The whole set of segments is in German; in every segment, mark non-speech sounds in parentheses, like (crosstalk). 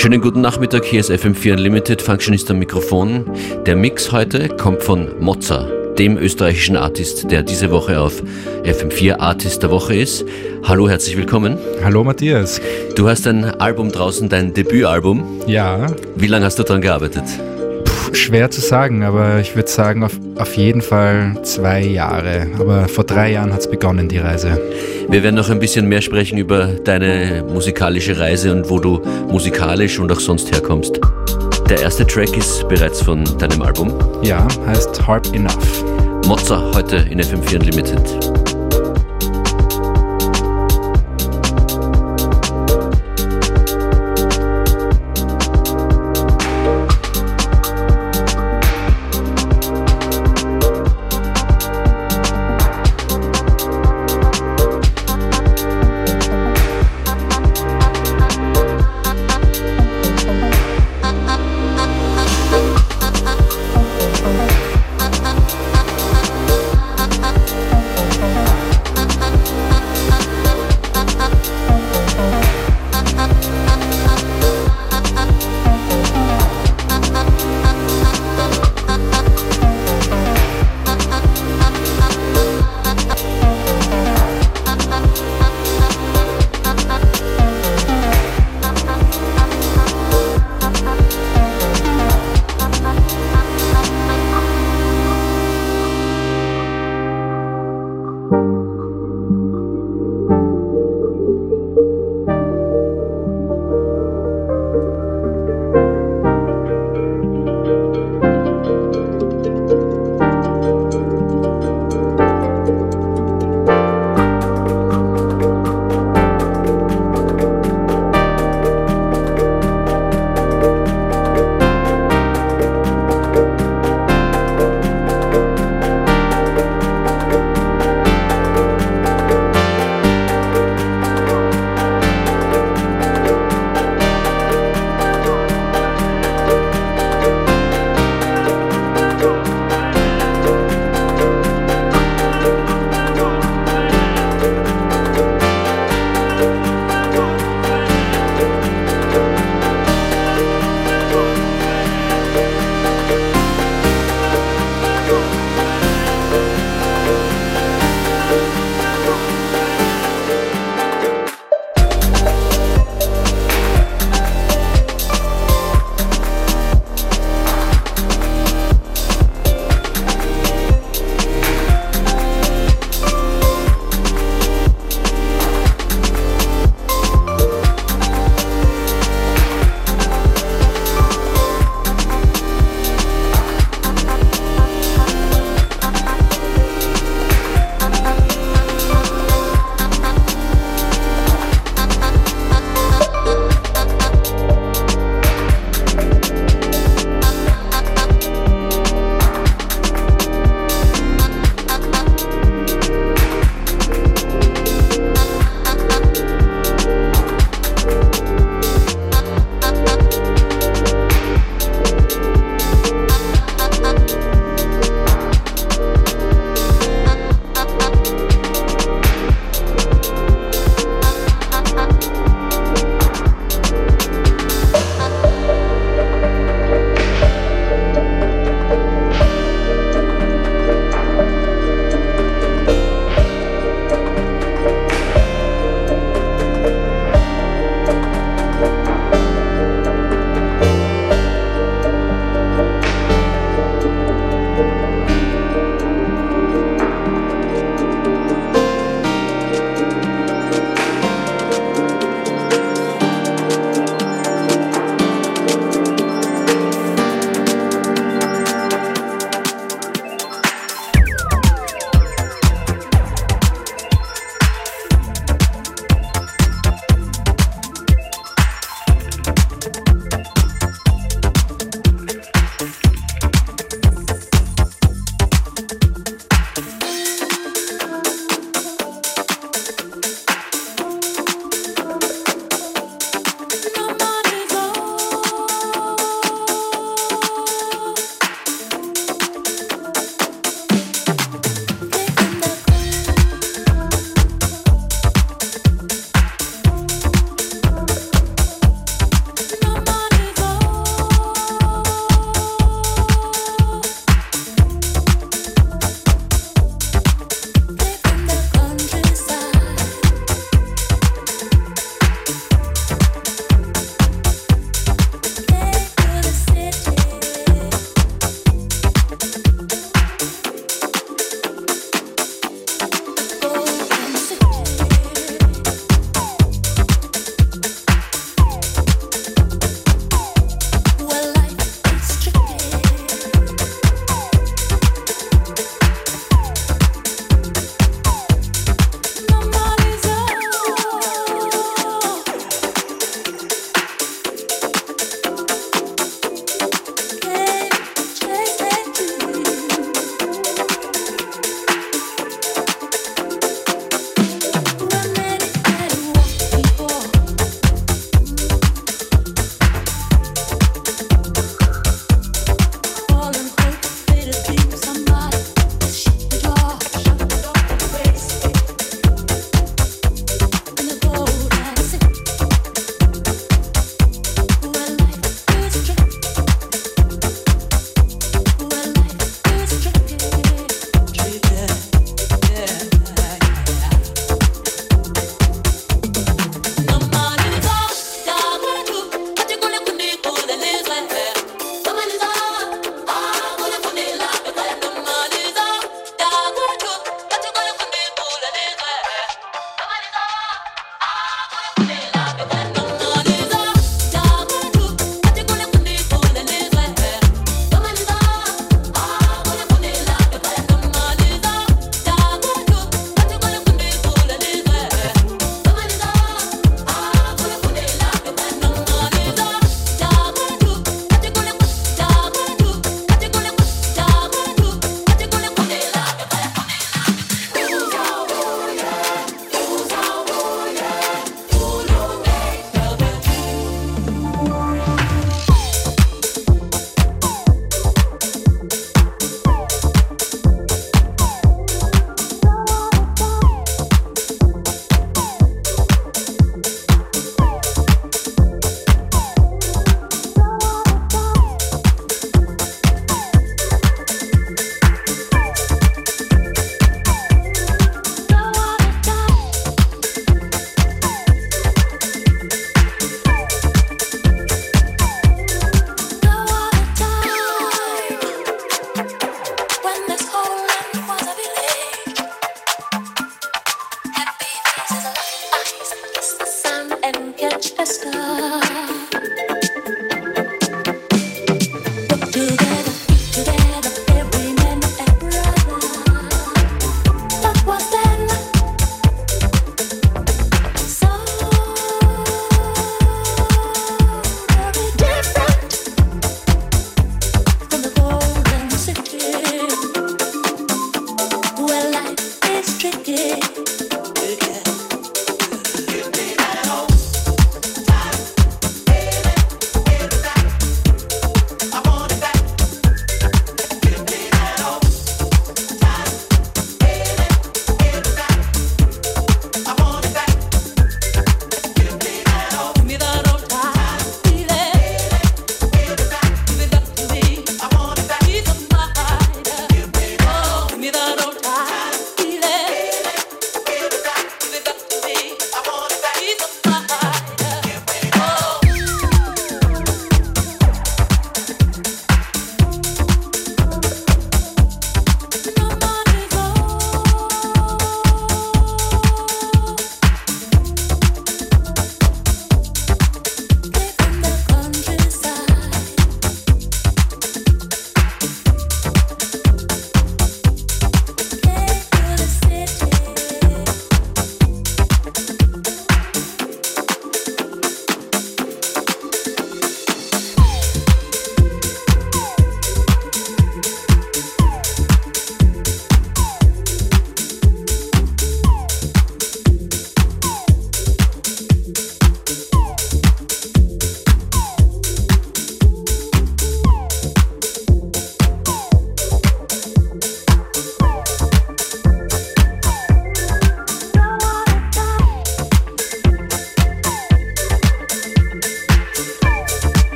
Schönen guten Nachmittag, hier ist FM4 Unlimited, Functionist am Mikrofon. Der Mix heute kommt von Mozza, dem österreichischen Artist, der diese Woche auf FM4 Artist der Woche ist. Hallo, herzlich willkommen. Hallo Matthias. Du hast ein Album draußen, dein Debütalbum. Ja. Wie lange hast du daran gearbeitet? Schwer zu sagen, aber ich würde sagen auf, auf jeden Fall zwei Jahre. Aber vor drei Jahren hat es begonnen, die Reise. Wir werden noch ein bisschen mehr sprechen über deine musikalische Reise und wo du musikalisch und auch sonst herkommst. Der erste Track ist bereits von deinem Album. Ja, heißt Harp Enough. Mozza heute in FM4 Unlimited.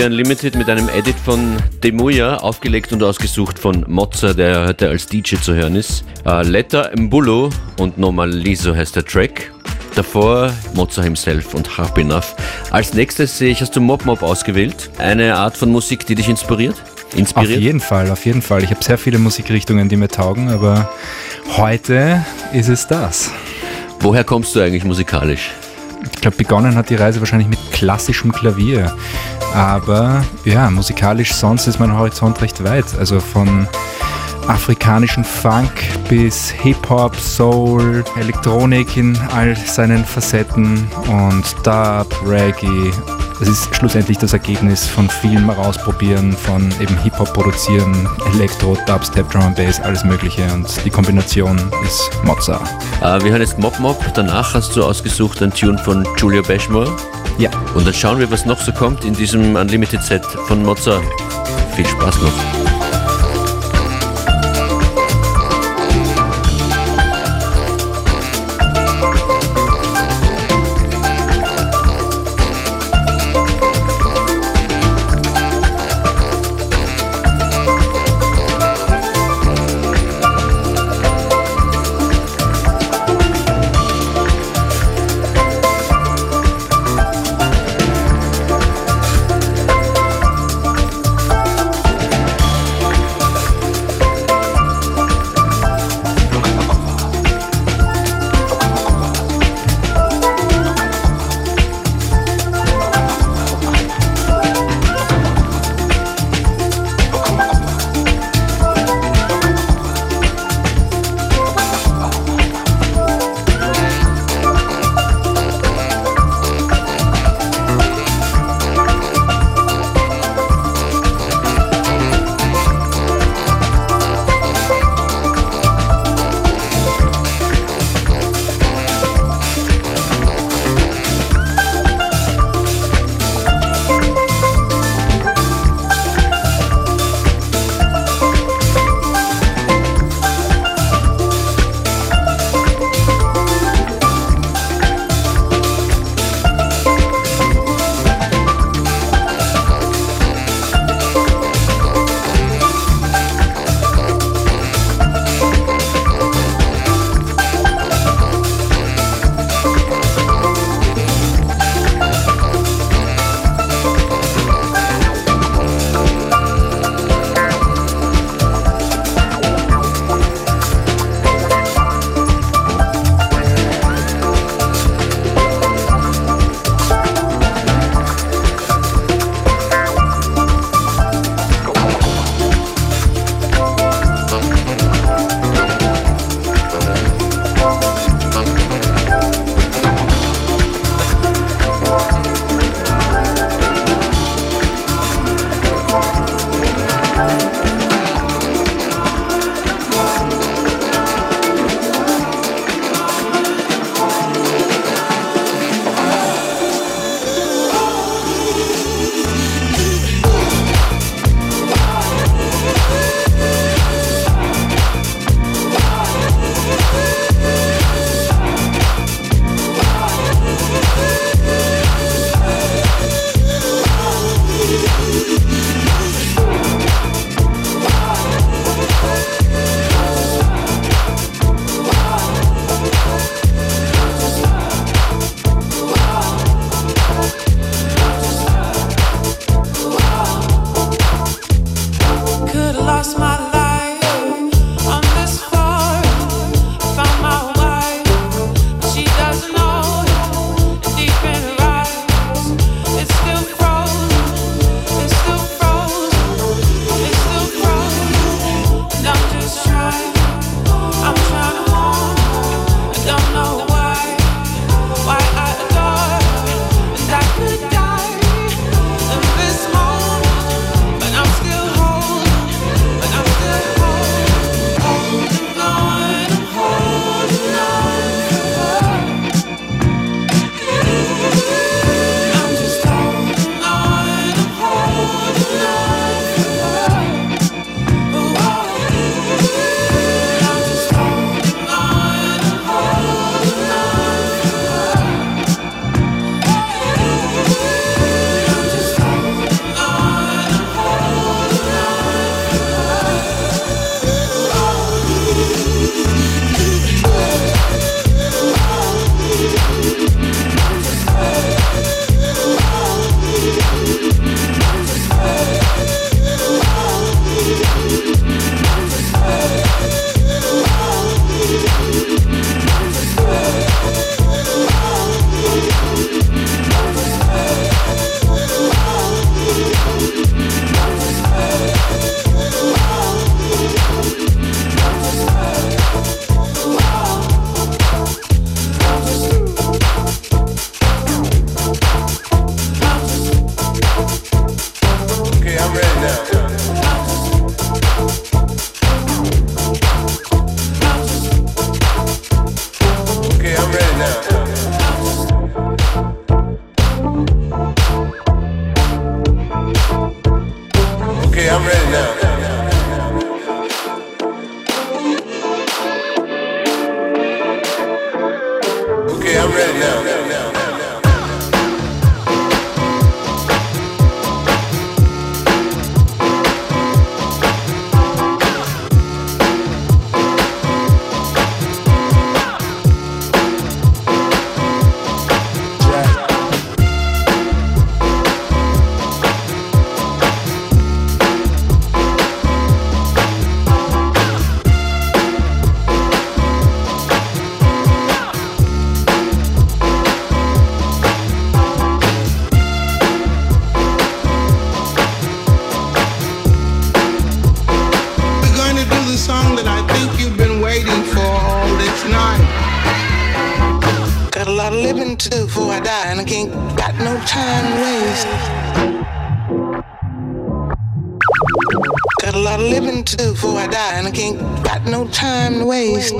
FM4 Unlimited mit einem Edit von Demuya, aufgelegt und ausgesucht von Mozza, der heute als DJ zu hören ist. Uh, Letter Mbulu und Normal Liso heißt der Track. Davor Mozza himself und Harp Enough. Als nächstes sehe ich, hast du Mob Mob ausgewählt. Eine Art von Musik, die dich inspiriert? Inspiriert? Auf jeden Fall, auf jeden Fall. Ich habe sehr viele Musikrichtungen, die mir taugen, aber heute ist es das. Woher kommst du eigentlich musikalisch? Ich glaube, begonnen hat die Reise wahrscheinlich mit klassischem Klavier. Aber ja, musikalisch sonst ist mein Horizont recht weit. Also von afrikanischen Funk bis Hip-Hop, Soul, Elektronik in all seinen Facetten und Dub, Reggae. Es ist schlussendlich das Ergebnis von vielem Ausprobieren, von eben Hip-Hop produzieren, Elektro, Dubstep, Drum and Bass, alles Mögliche und die Kombination ist Mozza. Äh, wir hören jetzt Mob Mob, danach hast du ausgesucht ein Tune von Julia Bashmore. Ja. Und dann schauen wir, was noch so kommt in diesem Unlimited Set von Mozza. Viel Spaß noch. Got a lot of living to do before I die, and I can't got no time to waste.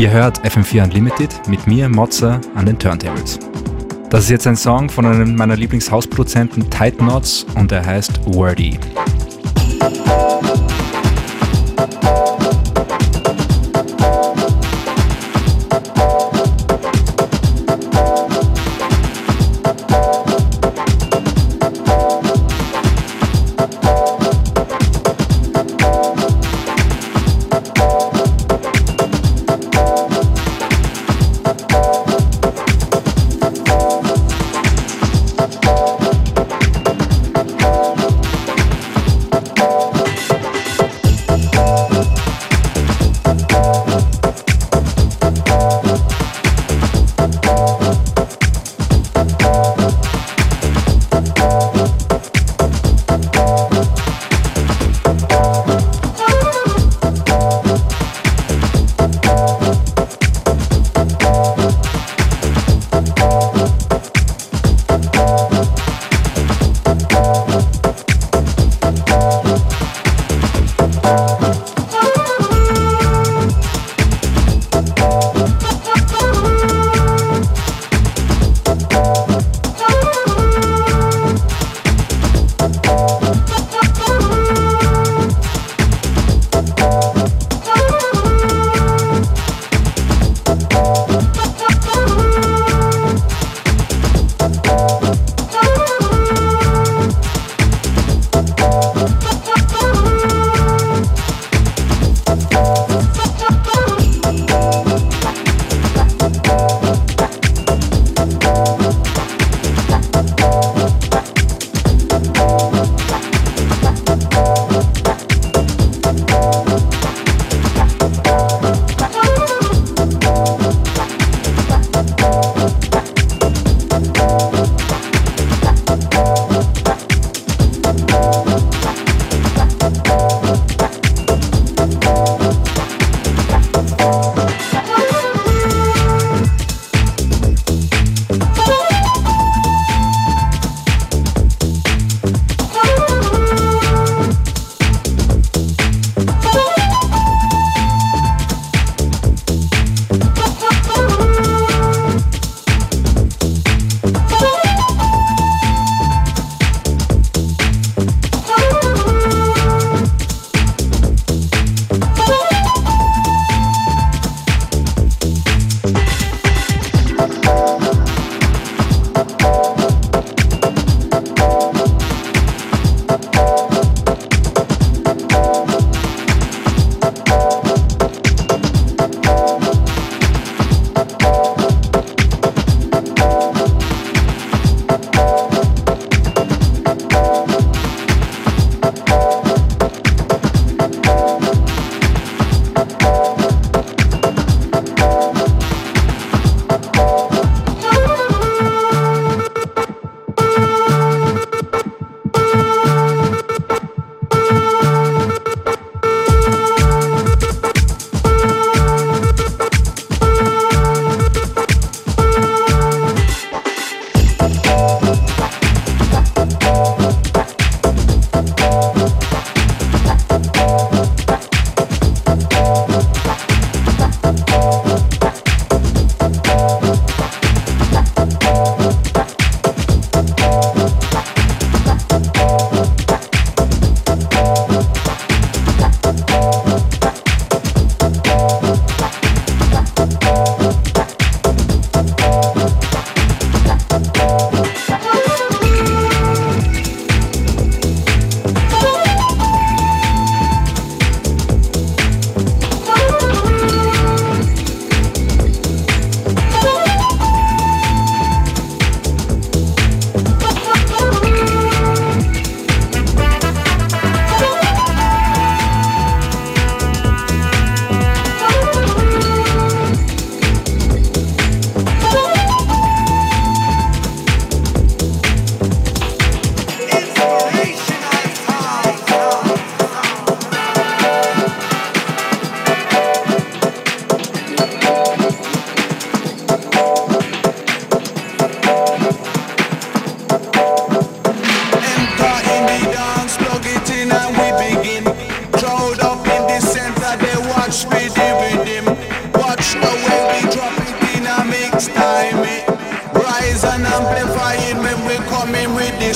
Ihr hört FM4 Unlimited mit mir, Mozza, an den Turntables. Das ist jetzt ein Song von einem meiner Lieblingshausproduzenten Tight Knots und er heißt Wordy.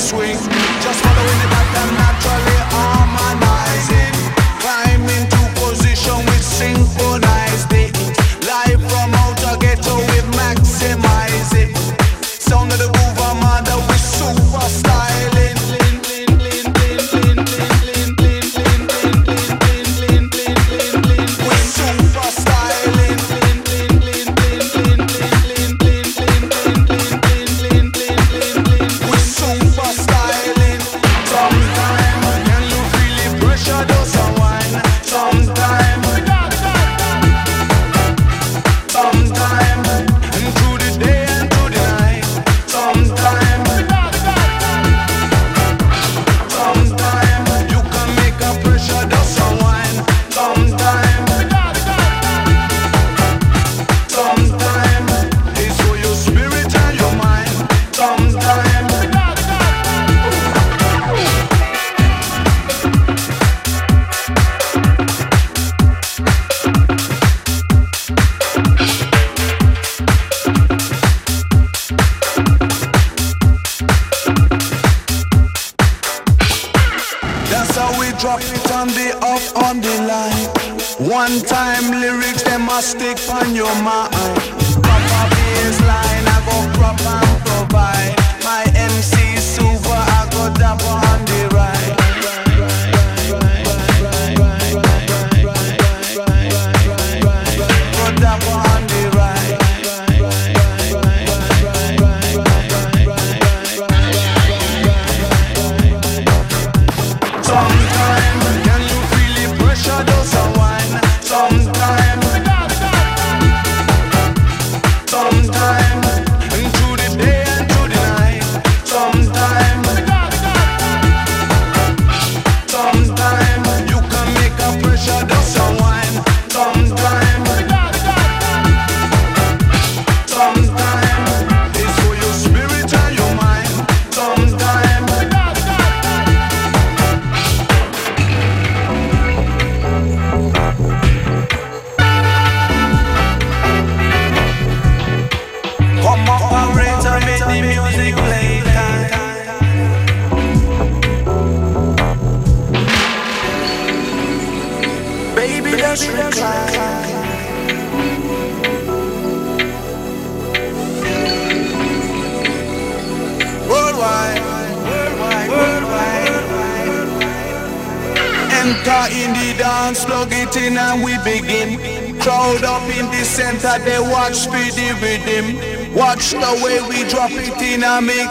swing.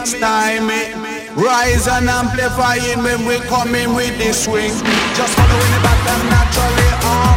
next time it Rise and amplifying when we coming with the swing. Just following it back, and naturally on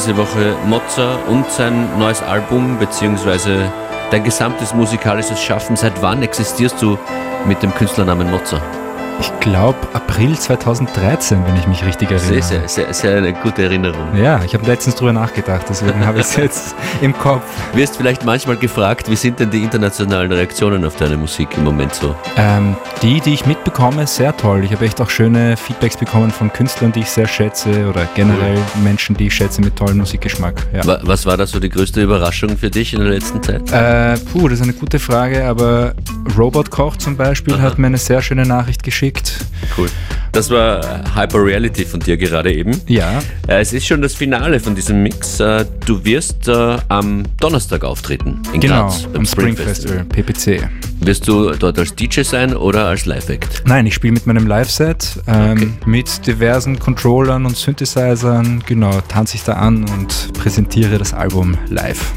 diese Woche Mozza und sein neues Album, beziehungsweise dein gesamtes musikalisches Schaffen. Seit wann existierst du mit dem Künstlernamen Mozza? Ich glaube April 2013, wenn ich mich richtig erinnere. Sehr, sehr, sehr, sehr eine gute Erinnerung. Ja, ich habe letztens drüber nachgedacht, deswegen habe ich es (laughs) jetzt im Kopf. Wirst vielleicht manchmal gefragt, wie sind denn die internationalen Reaktionen auf deine Musik im Moment so? Ähm, die, die ich mitbekomme, sehr toll. Ich habe echt auch schöne Feedbacks bekommen von Künstlern, die ich sehr schätze oder generell cool. Menschen, die ich schätze mit tollem Musikgeschmack. Ja. Was war da so die größte Überraschung für dich in der letzten Zeit? Äh, puh, das ist eine gute Frage, aber Robot Koch zum Beispiel Aha. hat mir eine sehr schöne Nachricht geschickt geschickt. Cool. Das war Hyper Reality von dir gerade eben. Ja. Äh, es ist schon das Finale von diesem Mix. Äh, du wirst äh, am Donnerstag auftreten in genau, Graz Spring, Spring Festival, PPC. Wirst du dort als DJ sein oder als Live-Act? Nein, ich spiele mit meinem Live-Set ähm, okay. mit diversen Controllern und Synthesizern. Genau, tanze ich da an und präsentiere das Album live.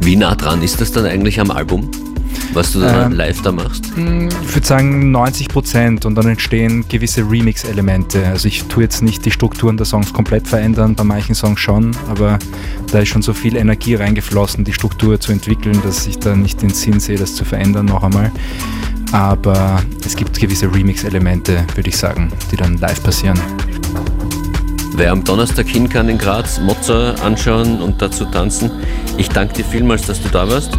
Wie nah dran ist das dann eigentlich am Album? Was du dann ähm, live da machst? Hm, ich würde sagen 90 Prozent und dann entstehen gewisse Remix-Elemente. Also ich tue jetzt nicht die Strukturen der Songs komplett verändern, bei manchen Songs schon, aber da ist schon so viel Energie reingeflossen, die Struktur zu entwickeln, dass ich da nicht den Sinn sehe, das zu verändern noch einmal. Aber es gibt gewisse Remix-Elemente, würde ich sagen, die dann live passieren. Wer am Donnerstag hin kann in Graz, Mozart anschauen und dazu tanzen. Ich danke dir vielmals, dass du da warst.